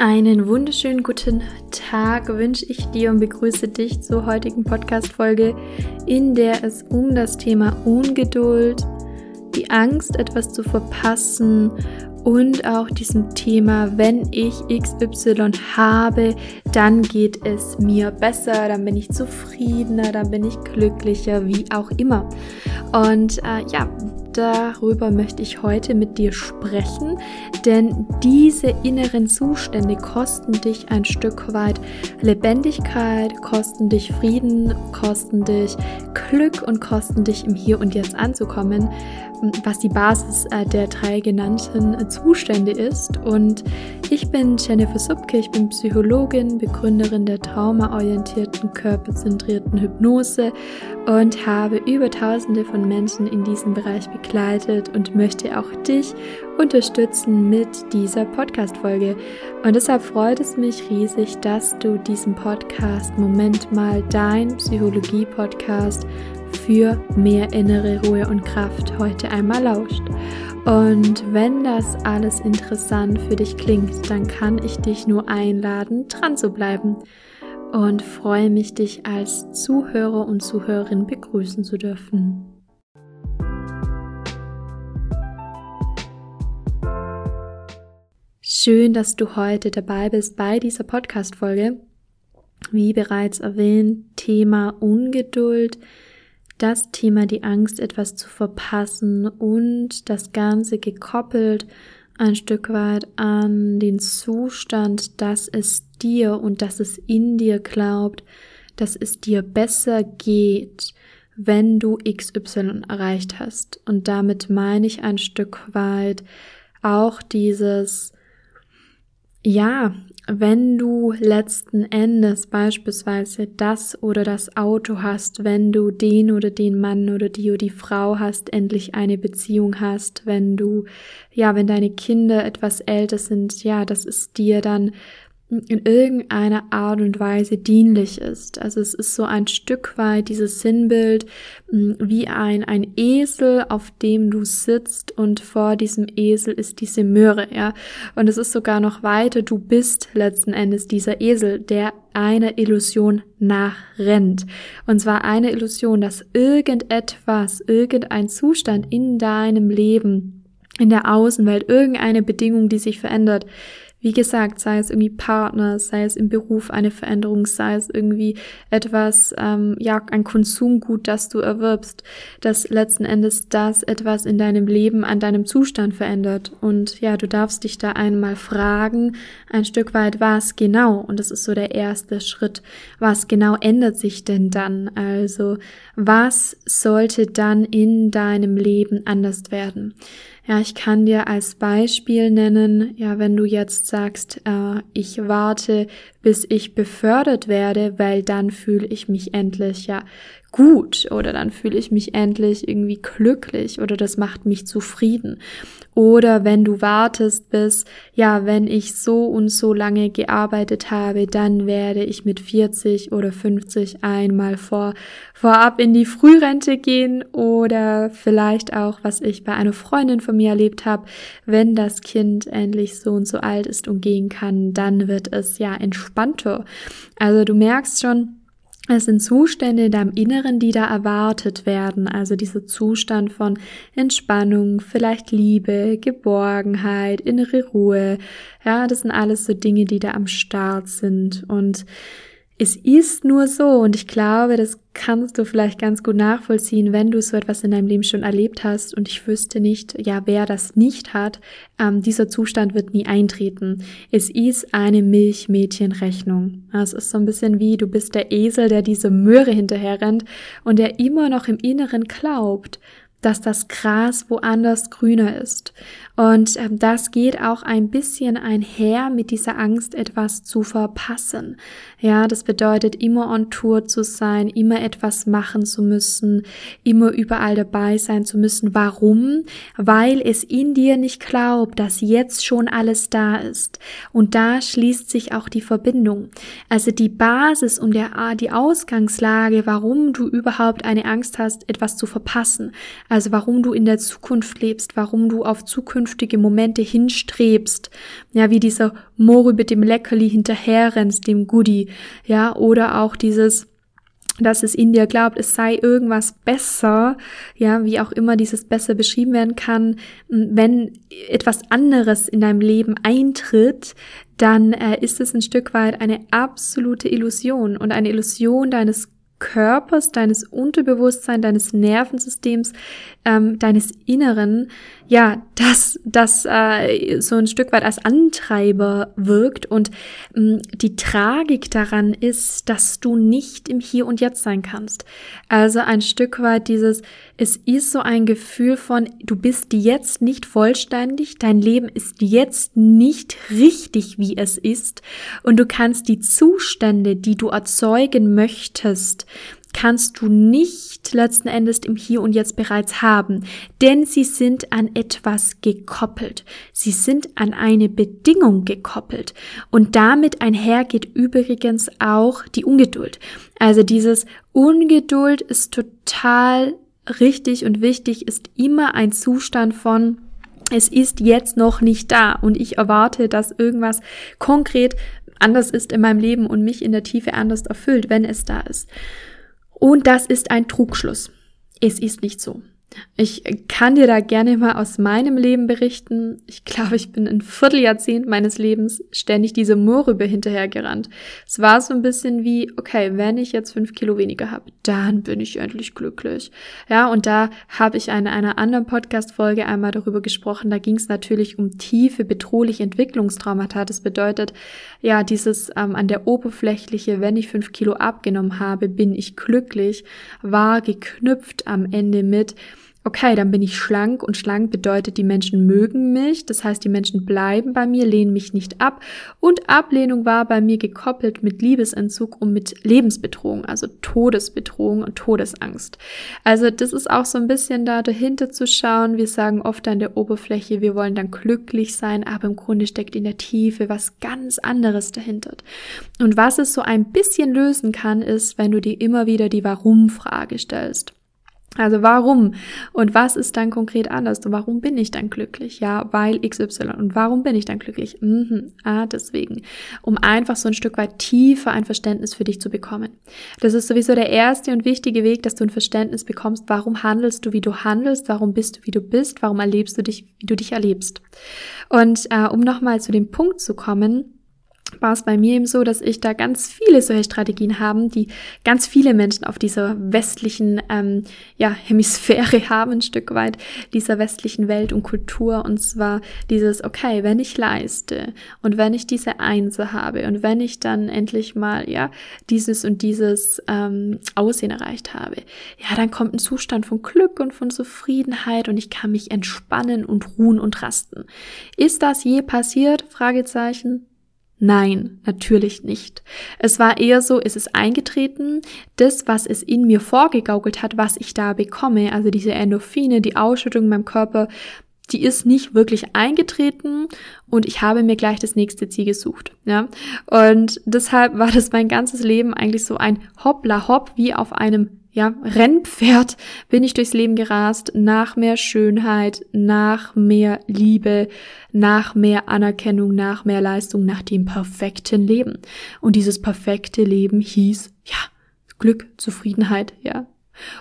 Einen wunderschönen guten Tag wünsche ich dir und begrüße dich zur heutigen Podcast-Folge, in der es um das Thema Ungeduld, die Angst, etwas zu verpassen und auch diesem Thema, wenn ich XY habe, dann geht es mir besser, dann bin ich zufriedener, dann bin ich glücklicher, wie auch immer. Und äh, ja, darüber möchte ich heute mit dir sprechen, denn diese inneren Zustände kosten dich ein Stück weit Lebendigkeit, kosten dich Frieden, kosten dich Glück und kosten dich im Hier und Jetzt anzukommen, was die Basis äh, der drei genannten Zustände ist. Und ich bin Jennifer Subke, ich bin Psychologin, Begründerin der traumaorientierten, körperzentrierten Hypnose und habe über tausende von Menschen in diesem Bereich begleitet und möchte auch dich unterstützen mit dieser Podcast-Folge. Und deshalb freut es mich riesig, dass du diesen Podcast Moment mal dein Psychologie-Podcast für mehr innere Ruhe und Kraft heute einmal lauscht. Und wenn das alles interessant für dich klingt, dann kann ich dich nur einladen, dran zu bleiben und freue mich, dich als Zuhörer und Zuhörerin begrüßen zu dürfen. Schön, dass du heute dabei bist bei dieser Podcast-Folge. Wie bereits erwähnt, Thema Ungeduld, das Thema die Angst, etwas zu verpassen und das Ganze gekoppelt ein Stück weit an den Zustand, dass es dir und dass es in dir glaubt, dass es dir besser geht, wenn du XY erreicht hast. Und damit meine ich ein Stück weit auch dieses, ja, wenn du letzten Endes beispielsweise das oder das Auto hast, wenn du den oder den Mann oder die oder die Frau hast, endlich eine Beziehung hast, wenn du, ja, wenn deine Kinder etwas älter sind, ja, das ist dir dann in irgendeiner Art und Weise dienlich ist. Also es ist so ein Stück weit dieses Sinnbild mm, wie ein, ein Esel, auf dem du sitzt und vor diesem Esel ist diese Möhre, ja. Und es ist sogar noch weiter, du bist letzten Endes dieser Esel, der einer Illusion nachrennt. Und zwar eine Illusion, dass irgendetwas, irgendein Zustand in deinem Leben, in der Außenwelt, irgendeine Bedingung, die sich verändert, wie gesagt, sei es irgendwie Partner, sei es im Beruf eine Veränderung, sei es irgendwie etwas, ähm, ja, ein Konsumgut, das du erwirbst, dass letzten Endes das etwas in deinem Leben an deinem Zustand verändert. Und ja, du darfst dich da einmal fragen, ein Stück weit, was genau, und das ist so der erste Schritt, was genau ändert sich denn dann? Also, was sollte dann in deinem Leben anders werden? Ja, ich kann dir als Beispiel nennen, ja, wenn du jetzt sagst, äh, ich warte, bis ich befördert werde, weil dann fühle ich mich endlich ja gut oder dann fühle ich mich endlich irgendwie glücklich oder das macht mich zufrieden. Oder wenn du wartest bis, ja, wenn ich so und so lange gearbeitet habe, dann werde ich mit 40 oder 50 einmal vor, vorab in die Frührente gehen oder vielleicht auch, was ich bei einer Freundin von mir erlebt habe, wenn das Kind endlich so und so alt ist und gehen kann, dann wird es ja entspannter. Also du merkst schon, es sind Zustände in deinem Inneren, die da erwartet werden. Also dieser Zustand von Entspannung, vielleicht Liebe, Geborgenheit, innere Ruhe. Ja, das sind alles so Dinge, die da am Start sind. Und es ist nur so, und ich glaube, das kannst du vielleicht ganz gut nachvollziehen, wenn du so etwas in deinem Leben schon erlebt hast. Und ich wüsste nicht, ja, wer das nicht hat, ähm, dieser Zustand wird nie eintreten. Es ist eine Milchmädchenrechnung. Es ist so ein bisschen wie, du bist der Esel, der diese Möhre hinterher rennt und der immer noch im Inneren glaubt, dass das Gras woanders grüner ist. Und ähm, das geht auch ein bisschen einher mit dieser Angst, etwas zu verpassen. Ja, das bedeutet, immer on Tour zu sein, immer etwas machen zu müssen, immer überall dabei sein zu müssen. Warum? Weil es in dir nicht glaubt, dass jetzt schon alles da ist. Und da schließt sich auch die Verbindung. Also die Basis und der, die Ausgangslage, warum du überhaupt eine Angst hast, etwas zu verpassen. Also warum du in der Zukunft lebst, warum du auf zukünftige Momente hinstrebst. Ja, wie dieser Mori mit dem Leckerli hinterherrennst, dem Goodie. Ja, oder auch dieses, dass es in dir glaubt, es sei irgendwas besser, ja, wie auch immer dieses besser beschrieben werden kann, wenn etwas anderes in deinem Leben eintritt, dann äh, ist es ein Stück weit eine absolute Illusion. Und eine Illusion deines Körpers, deines Unterbewusstseins, deines Nervensystems, ähm, deines Inneren, ja, dass das äh, so ein Stück weit als Antreiber wirkt. Und ähm, die Tragik daran ist, dass du nicht im Hier und Jetzt sein kannst. Also ein Stück weit dieses, es ist so ein Gefühl von, du bist jetzt nicht vollständig, dein Leben ist jetzt nicht richtig, wie es ist. Und du kannst die Zustände, die du erzeugen möchtest, kannst du nicht letzten Endes im Hier und Jetzt bereits haben, denn sie sind an etwas gekoppelt. Sie sind an eine Bedingung gekoppelt. Und damit einhergeht übrigens auch die Ungeduld. Also dieses Ungeduld ist total richtig und wichtig, ist immer ein Zustand von es ist jetzt noch nicht da und ich erwarte, dass irgendwas konkret anders ist in meinem Leben und mich in der Tiefe anders erfüllt, wenn es da ist. Und das ist ein Trugschluss. Es ist nicht so. Ich kann dir da gerne mal aus meinem Leben berichten. Ich glaube, ich bin ein Vierteljahrzehnt meines Lebens ständig diese Moorrübe hinterhergerannt. Es war so ein bisschen wie, okay, wenn ich jetzt fünf Kilo weniger habe, dann bin ich endlich glücklich. Ja, und da habe ich in einer anderen Podcast-Folge einmal darüber gesprochen. Da ging es natürlich um tiefe, bedrohliche Entwicklungstraumata. Das bedeutet, ja, dieses ähm, an der Oberflächliche, wenn ich fünf Kilo abgenommen habe, bin ich glücklich, war geknüpft am Ende mit, okay, dann bin ich schlank und schlank bedeutet, die Menschen mögen mich, das heißt, die Menschen bleiben bei mir, lehnen mich nicht ab und Ablehnung war bei mir gekoppelt mit Liebesentzug und mit Lebensbedrohung, also Todesbedrohung und Todesangst. Also das ist auch so ein bisschen da dahinter zu schauen. Wir sagen oft an der Oberfläche, wir wollen dann glücklich sein, aber im Grunde steckt in der Tiefe was ganz anderes dahinter. Und was es so ein bisschen lösen kann, ist, wenn du dir immer wieder die Warum-Frage stellst. Also warum und was ist dann konkret anders und warum bin ich dann glücklich? Ja, weil XY und warum bin ich dann glücklich? Mhm. Ah, deswegen, um einfach so ein Stück weit tiefer ein Verständnis für dich zu bekommen. Das ist sowieso der erste und wichtige Weg, dass du ein Verständnis bekommst, warum handelst du, wie du handelst, warum bist du, wie du bist, warum erlebst du dich, wie du dich erlebst. Und äh, um nochmal zu dem Punkt zu kommen, war es bei mir eben so, dass ich da ganz viele solche Strategien haben, die ganz viele Menschen auf dieser westlichen ähm, ja, Hemisphäre haben, ein Stück weit dieser westlichen Welt und Kultur. Und zwar dieses, okay, wenn ich leiste und wenn ich diese Einse habe und wenn ich dann endlich mal ja dieses und dieses ähm, Aussehen erreicht habe, ja, dann kommt ein Zustand von Glück und von Zufriedenheit und ich kann mich entspannen und ruhen und rasten. Ist das je passiert? Fragezeichen. Nein, natürlich nicht. Es war eher so, es ist eingetreten, das, was es in mir vorgegaukelt hat, was ich da bekomme, also diese Endorphine, die Ausschüttung in meinem Körper, die ist nicht wirklich eingetreten und ich habe mir gleich das nächste Ziel gesucht, ja. Und deshalb war das mein ganzes Leben eigentlich so ein Hoppla Hopp wie auf einem ja, Rennpferd bin ich durchs Leben gerast, nach mehr Schönheit, nach mehr Liebe, nach mehr Anerkennung, nach mehr Leistung, nach dem perfekten Leben. Und dieses perfekte Leben hieß, ja, Glück, Zufriedenheit, ja,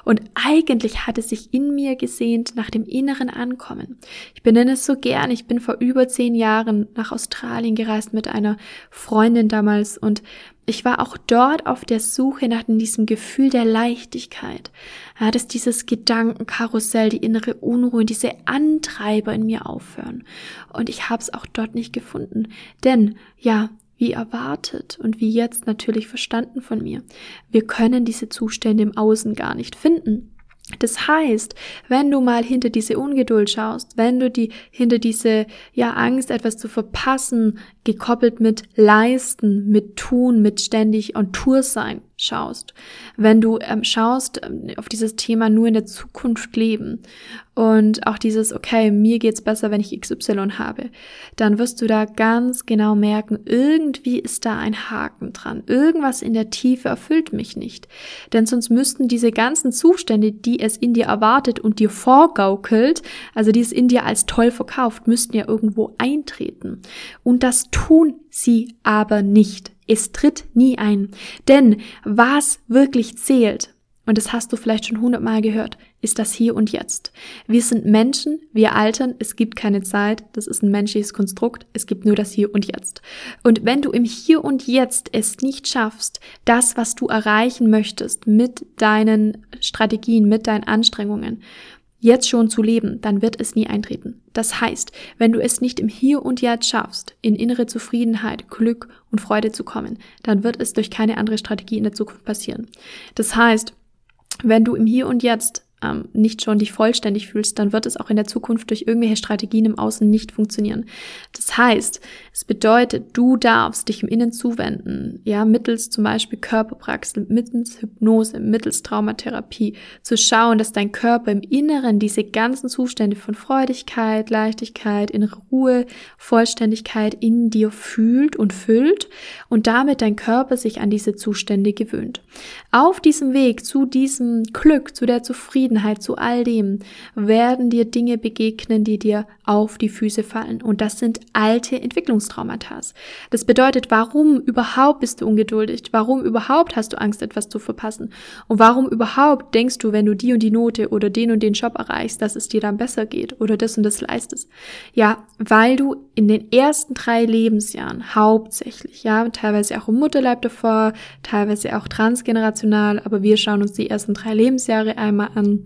und eigentlich hat es sich in mir gesehnt nach dem inneren Ankommen. Ich benenne es so gern. Ich bin vor über zehn Jahren nach Australien gereist mit einer Freundin damals und ich war auch dort auf der Suche nach diesem Gefühl der Leichtigkeit. Ja, dass dieses Gedankenkarussell, die innere Unruhe, diese Antreiber in mir aufhören. Und ich habe es auch dort nicht gefunden. Denn, ja, wie erwartet und wie jetzt natürlich verstanden von mir. Wir können diese Zustände im Außen gar nicht finden. Das heißt, wenn du mal hinter diese Ungeduld schaust, wenn du die hinter diese ja Angst etwas zu verpassen gekoppelt mit leisten, mit tun, mit ständig on Tour sein schaust, wenn du ähm, schaust ähm, auf dieses Thema nur in der Zukunft leben und auch dieses, okay, mir geht's besser, wenn ich XY habe, dann wirst du da ganz genau merken, irgendwie ist da ein Haken dran. Irgendwas in der Tiefe erfüllt mich nicht. Denn sonst müssten diese ganzen Zustände, die es in dir erwartet und dir vorgaukelt, also die es in dir als toll verkauft, müssten ja irgendwo eintreten. Und das tun sie aber nicht. Es tritt nie ein. Denn was wirklich zählt, und das hast du vielleicht schon hundertmal gehört, ist das Hier und Jetzt. Wir sind Menschen, wir altern, es gibt keine Zeit, das ist ein menschliches Konstrukt, es gibt nur das Hier und Jetzt. Und wenn du im Hier und Jetzt es nicht schaffst, das, was du erreichen möchtest mit deinen Strategien, mit deinen Anstrengungen, jetzt schon zu leben, dann wird es nie eintreten. Das heißt, wenn du es nicht im Hier und Jetzt schaffst, in innere Zufriedenheit, Glück und Freude zu kommen, dann wird es durch keine andere Strategie in der Zukunft passieren. Das heißt, wenn du im Hier und Jetzt ähm, nicht schon dich vollständig fühlst, dann wird es auch in der Zukunft durch irgendwelche Strategien im Außen nicht funktionieren. Das heißt, es bedeutet, du darfst dich im Innen zuwenden, ja, mittels zum Beispiel Körperpraxis, mittels Hypnose, mittels Traumatherapie, zu schauen, dass dein Körper im Inneren diese ganzen Zustände von Freudigkeit, Leichtigkeit, innere Ruhe, Vollständigkeit in dir fühlt und füllt und damit dein Körper sich an diese Zustände gewöhnt. Auf diesem Weg zu diesem Glück, zu der Zufriedenheit, Zufriedenheit, zu all dem werden dir Dinge begegnen, die dir auf die Füße fallen. Und das sind alte Entwicklungstraumata. Das bedeutet, warum überhaupt bist du ungeduldig? Warum überhaupt hast du Angst, etwas zu verpassen? Und warum überhaupt denkst du, wenn du die und die Note oder den und den Job erreichst, dass es dir dann besser geht oder das und das leistest? Ja, weil du in den ersten drei Lebensjahren hauptsächlich, ja, teilweise auch im Mutterleib davor, teilweise auch transgenerational, aber wir schauen uns die ersten drei Lebensjahre einmal an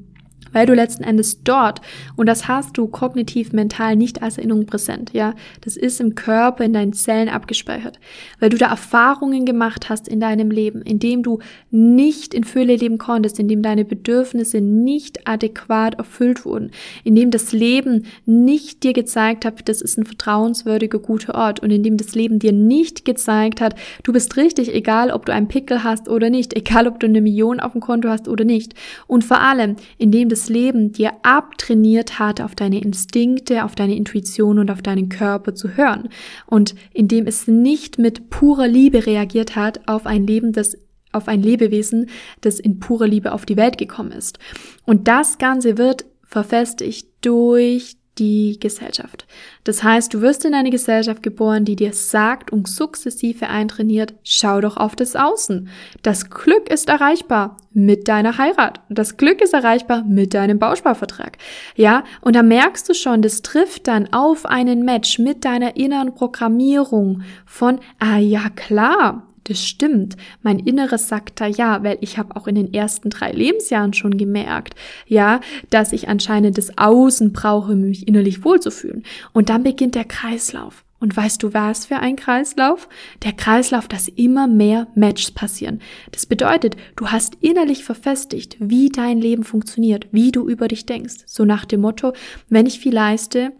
weil du letzten Endes dort, und das hast du kognitiv mental nicht als Erinnerung präsent, ja, das ist im Körper, in deinen Zellen abgespeichert, weil du da Erfahrungen gemacht hast in deinem Leben, in dem du nicht in Fülle leben konntest, in dem deine Bedürfnisse nicht adäquat erfüllt wurden, in dem das Leben nicht dir gezeigt hat, das ist ein vertrauenswürdiger, guter Ort und in dem das Leben dir nicht gezeigt hat, du bist richtig, egal ob du einen Pickel hast oder nicht, egal ob du eine Million auf dem Konto hast oder nicht. Und vor allem, in dem das das Leben dir abtrainiert hat, auf deine Instinkte, auf deine Intuition und auf deinen Körper zu hören. Und indem es nicht mit purer Liebe reagiert hat auf ein Leben, das auf ein Lebewesen, das in purer Liebe auf die Welt gekommen ist. Und das Ganze wird verfestigt durch die Gesellschaft. Das heißt, du wirst in eine Gesellschaft geboren, die dir sagt und sukzessive eintrainiert, schau doch auf das Außen. Das Glück ist erreichbar mit deiner Heirat. Das Glück ist erreichbar mit deinem Bausparvertrag. Ja, und da merkst du schon, das trifft dann auf einen Match mit deiner inneren Programmierung von, ah ja klar, das stimmt. Mein Inneres sagt da ja, weil ich habe auch in den ersten drei Lebensjahren schon gemerkt, ja, dass ich anscheinend das Außen brauche, um mich innerlich wohlzufühlen. Und dann beginnt der Kreislauf. Und weißt du, was für ein Kreislauf? Der Kreislauf, dass immer mehr Matches passieren. Das bedeutet, du hast innerlich verfestigt, wie dein Leben funktioniert, wie du über dich denkst. So nach dem Motto, wenn ich viel leiste,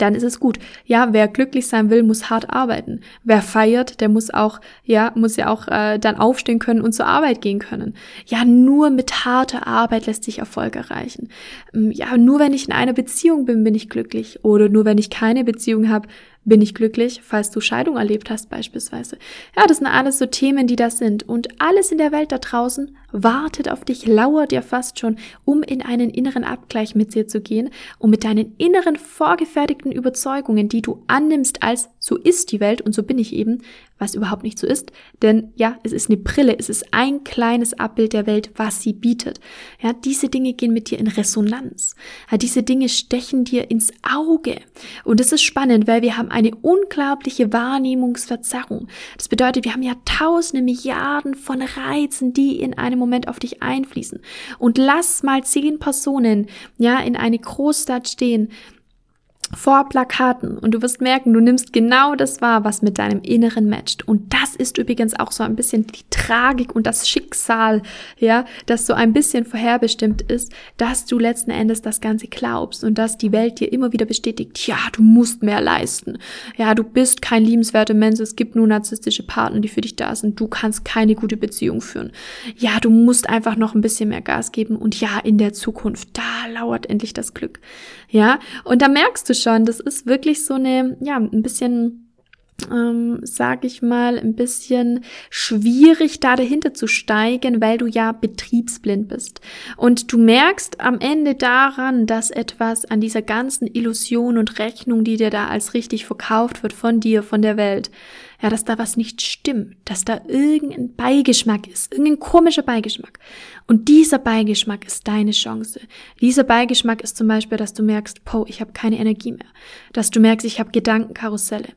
dann ist es gut. Ja, wer glücklich sein will, muss hart arbeiten. Wer feiert, der muss auch, ja, muss ja auch äh, dann aufstehen können und zur Arbeit gehen können. Ja, nur mit harter Arbeit lässt sich Erfolg erreichen. Ähm, ja, nur wenn ich in einer Beziehung bin, bin ich glücklich. Oder nur wenn ich keine Beziehung habe, bin ich glücklich, falls du Scheidung erlebt hast beispielsweise. Ja, das sind alles so Themen, die das sind. Und alles in der Welt da draußen wartet auf dich, lauert dir fast schon, um in einen inneren Abgleich mit dir zu gehen, um mit deinen inneren vorgefertigten Überzeugungen, die du annimmst als so ist die Welt und so bin ich eben, was überhaupt nicht so ist. Denn ja, es ist eine Brille, es ist ein kleines Abbild der Welt, was sie bietet. Ja, diese Dinge gehen mit dir in Resonanz. Ja, diese Dinge stechen dir ins Auge. Und das ist spannend, weil wir haben eine unglaubliche Wahrnehmungsverzerrung. Das bedeutet, wir haben ja tausende Milliarden von Reizen, die in einem Moment auf dich einfließen. Und lass mal zehn Personen, ja, in eine Großstadt stehen, vor Plakaten und du wirst merken, du nimmst genau das wahr, was mit deinem Inneren matcht. Und das ist übrigens auch so ein bisschen die Tragik und das Schicksal, ja, das so ein bisschen vorherbestimmt ist, dass du letzten Endes das Ganze glaubst und dass die Welt dir immer wieder bestätigt, ja, du musst mehr leisten. Ja, du bist kein liebenswerter Mensch, es gibt nur narzisstische Partner, die für dich da sind. Du kannst keine gute Beziehung führen. Ja, du musst einfach noch ein bisschen mehr Gas geben und ja, in der Zukunft, da lauert endlich das Glück. Ja, und da merkst du schon, das ist wirklich so eine, ja, ein bisschen ähm, sag ich mal, ein bisschen schwierig, da dahinter zu steigen, weil du ja betriebsblind bist. Und du merkst am Ende daran, dass etwas an dieser ganzen Illusion und Rechnung, die dir da als richtig verkauft wird von dir, von der Welt, ja, dass da was nicht stimmt, dass da irgendein Beigeschmack ist, irgendein komischer Beigeschmack. Und dieser Beigeschmack ist deine Chance. Dieser Beigeschmack ist zum Beispiel, dass du merkst, po, ich habe keine Energie mehr. Dass du merkst, ich habe Gedankenkarusselle.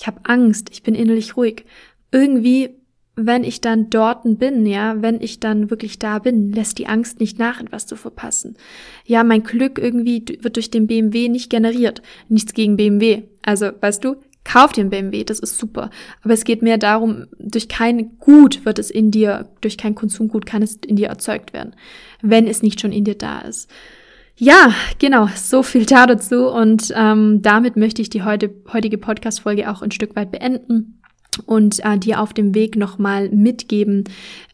Ich habe Angst, ich bin innerlich ruhig. Irgendwie, wenn ich dann dort bin, ja, wenn ich dann wirklich da bin, lässt die Angst nicht nach, etwas zu verpassen. Ja, mein Glück irgendwie wird durch den BMW nicht generiert. Nichts gegen BMW. Also, weißt du, Kauf einen BMW, das ist super. Aber es geht mehr darum, durch kein Gut wird es in dir, durch kein Konsumgut kann es in dir erzeugt werden, wenn es nicht schon in dir da ist. Ja, genau, so viel da dazu. Und ähm, damit möchte ich die heute, heutige Podcast-Folge auch ein Stück weit beenden und äh, dir auf dem Weg nochmal mitgeben,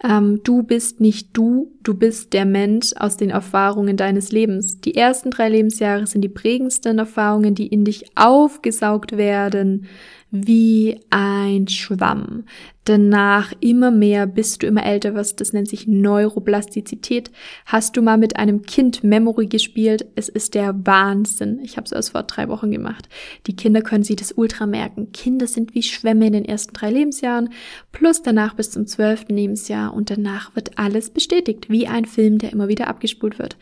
ähm, du bist nicht du, du bist der Mensch aus den Erfahrungen deines Lebens. Die ersten drei Lebensjahre sind die prägendsten Erfahrungen, die in dich aufgesaugt werden wie ein Schwamm. Danach immer mehr, bis du immer älter wirst, das nennt sich Neuroplastizität. Hast du mal mit einem Kind Memory gespielt? Es ist der Wahnsinn. Ich habe es erst vor drei Wochen gemacht. Die Kinder können sich das ultra merken. Kinder sind wie Schwämme in den ersten drei Lebensjahren, plus danach bis zum zwölften Lebensjahr und danach wird alles bestätigt, wie ein Film, der immer wieder abgespult wird.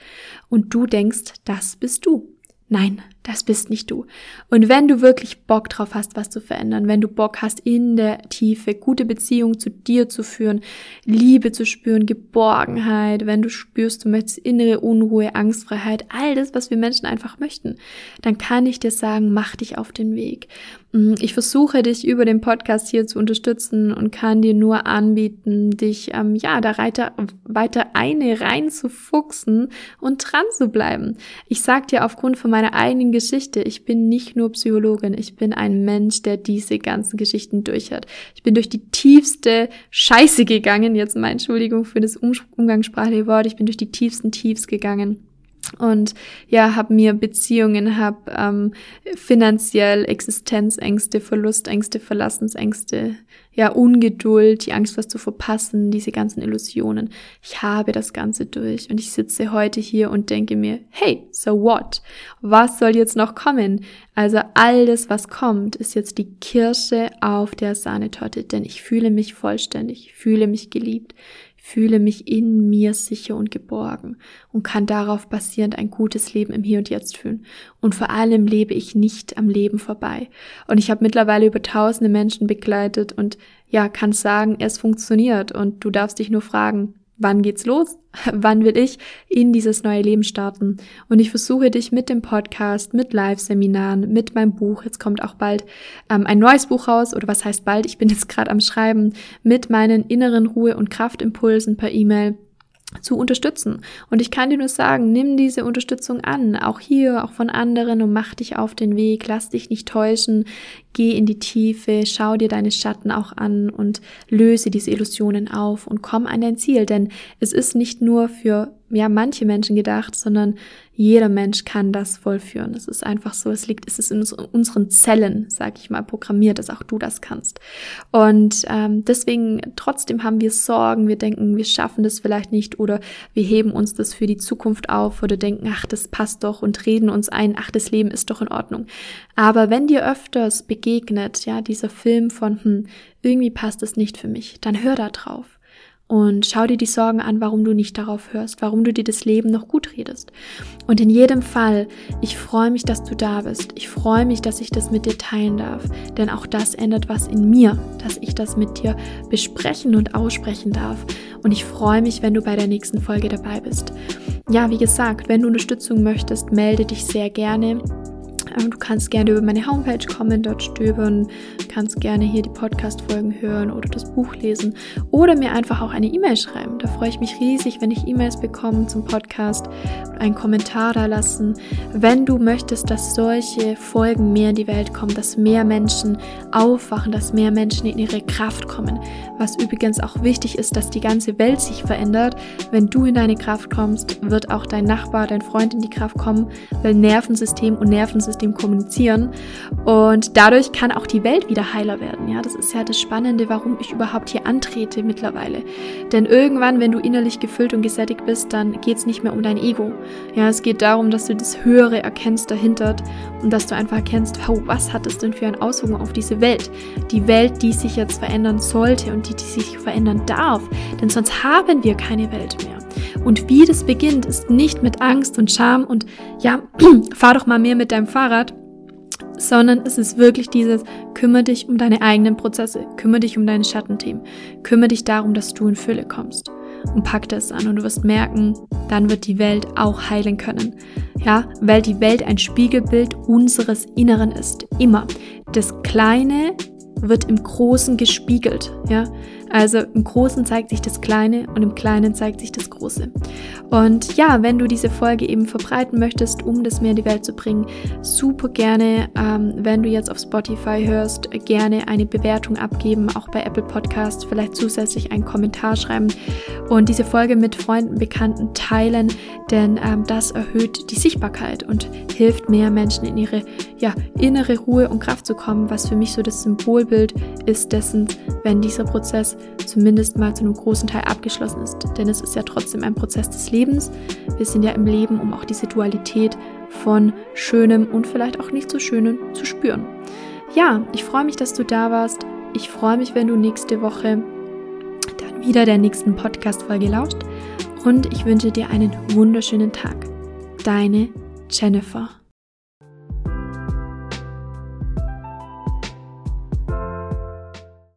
Und du denkst, das bist du. Nein, das bist nicht du. Und wenn du wirklich Bock drauf hast, was zu verändern, wenn du Bock hast, in der Tiefe gute Beziehungen zu dir zu führen, Liebe zu spüren, Geborgenheit, wenn du spürst, du möchtest innere Unruhe, Angstfreiheit, all das, was wir Menschen einfach möchten, dann kann ich dir sagen, mach dich auf den Weg. Mm, ich versuche dich über den Podcast hier zu unterstützen und kann dir nur anbieten, dich ähm, ja da weiter, weiter eine reinzufuchsen und dran zu bleiben. Ich sag dir aufgrund von meiner eigenen Geschichte, ich bin nicht nur Psychologin, ich bin ein Mensch, der diese ganzen Geschichten durch hat. Ich bin durch die tiefste Scheiße gegangen, jetzt mal Entschuldigung für das umgangssprachliche Wort, ich bin durch die tiefsten Tiefs gegangen und ja, habe mir Beziehungen, habe ähm, finanziell Existenzängste, Verlustängste, Verlassensängste, ja, Ungeduld, die Angst, was zu verpassen, diese ganzen Illusionen. Ich habe das Ganze durch und ich sitze heute hier und denke mir, hey, so what? Was soll jetzt noch kommen? Also alles, was kommt, ist jetzt die Kirsche auf der Sahnetorte, denn ich fühle mich vollständig, fühle mich geliebt, fühle mich in mir sicher und geborgen und kann darauf basierend ein gutes Leben im Hier und Jetzt führen. Und vor allem lebe ich nicht am Leben vorbei. Und ich habe mittlerweile über tausende Menschen begleitet und ja, kann sagen, es funktioniert. Und du darfst dich nur fragen, wann geht's los? Wann will ich in dieses neue Leben starten? Und ich versuche dich mit dem Podcast, mit Live-Seminaren, mit meinem Buch, jetzt kommt auch bald ähm, ein neues Buch raus, oder was heißt bald, ich bin jetzt gerade am Schreiben, mit meinen inneren Ruhe- und Kraftimpulsen per E-Mail zu unterstützen. Und ich kann dir nur sagen, nimm diese Unterstützung an, auch hier, auch von anderen und mach dich auf den Weg, lass dich nicht täuschen, geh in die Tiefe, schau dir deine Schatten auch an und löse diese Illusionen auf und komm an dein Ziel, denn es ist nicht nur für ja manche Menschen gedacht, sondern jeder Mensch kann das vollführen. Es ist einfach so, es liegt, es ist in unseren Zellen, sag ich mal, programmiert, dass auch du das kannst. Und ähm, deswegen trotzdem haben wir Sorgen, wir denken, wir schaffen das vielleicht nicht oder wir heben uns das für die Zukunft auf oder denken, ach, das passt doch und reden uns ein, ach, das Leben ist doch in Ordnung. Aber wenn dir öfters begegnet, ja, dieser Film von, hm, irgendwie passt es nicht für mich, dann hör da drauf und schau dir die Sorgen an, warum du nicht darauf hörst, warum du dir das Leben noch gut redest. Und in jedem Fall, ich freue mich, dass du da bist. Ich freue mich, dass ich das mit dir teilen darf, denn auch das ändert was in mir, dass ich das mit dir besprechen und aussprechen darf. Und ich freue mich, wenn du bei der nächsten Folge dabei bist. Ja, wie gesagt, wenn du Unterstützung möchtest, melde dich sehr gerne du kannst gerne über meine Homepage kommen, dort stöbern, kannst gerne hier die Podcast-Folgen hören oder das Buch lesen oder mir einfach auch eine E-Mail schreiben. Da freue ich mich riesig, wenn ich E-Mails bekomme zum Podcast und einen Kommentar da lassen. Wenn du möchtest, dass solche Folgen mehr in die Welt kommen, dass mehr Menschen aufwachen, dass mehr Menschen in ihre Kraft kommen. Was übrigens auch wichtig ist, dass die ganze Welt sich verändert. Wenn du in deine Kraft kommst, wird auch dein Nachbar, dein Freund in die Kraft kommen, weil Nervensystem und Nervensystem kommunizieren. Und dadurch kann auch die Welt wieder heiler werden. Ja, das ist ja das Spannende, warum ich überhaupt hier antrete mittlerweile. Denn irgendwann, wenn du innerlich gefüllt und gesättigt bist, dann geht es nicht mehr um dein Ego. Ja, es geht darum, dass du das Höhere erkennst dahinter und dass du einfach erkennst, wow, was hat es denn für eine Auswirkung auf diese Welt? Die Welt, die sich jetzt verändern sollte und die, die sich verändern darf. Denn sonst haben wir keine Welt mehr. Und wie das beginnt, ist nicht mit Angst und Scham und ja, fahr doch mal mehr mit deinem Fahrrad, sondern es ist wirklich dieses, kümmere dich um deine eigenen Prozesse, kümmere dich um deine Schattenthemen, kümmere dich darum, dass du in Fülle kommst und pack das an und du wirst merken, dann wird die Welt auch heilen können. Ja, weil die Welt ein Spiegelbild unseres Inneren ist. Immer. Das Kleine wird im Großen gespiegelt. Ja, also im Großen zeigt sich das Kleine und im Kleinen zeigt sich das Große. Und ja, wenn du diese Folge eben verbreiten möchtest, um das mehr in die Welt zu bringen, super gerne, ähm, wenn du jetzt auf Spotify hörst, gerne eine Bewertung abgeben, auch bei Apple Podcasts, vielleicht zusätzlich einen Kommentar schreiben und diese Folge mit Freunden, Bekannten teilen, denn ähm, das erhöht die Sichtbarkeit und hilft mehr Menschen in ihre ja, innere Ruhe und Kraft zu kommen, was für mich so das Symbolbild ist dessen, wenn dieser Prozess zumindest mal zu einem großen Teil abgeschlossen ist. Denn es ist ja trotzdem ein Prozess des Lebens. Wir sind ja im Leben, um auch diese Dualität von Schönem und vielleicht auch nicht so Schönem zu spüren. Ja, ich freue mich, dass du da warst. Ich freue mich, wenn du nächste Woche dann wieder der nächsten Podcast-Folge lauscht. Und ich wünsche dir einen wunderschönen Tag. Deine Jennifer.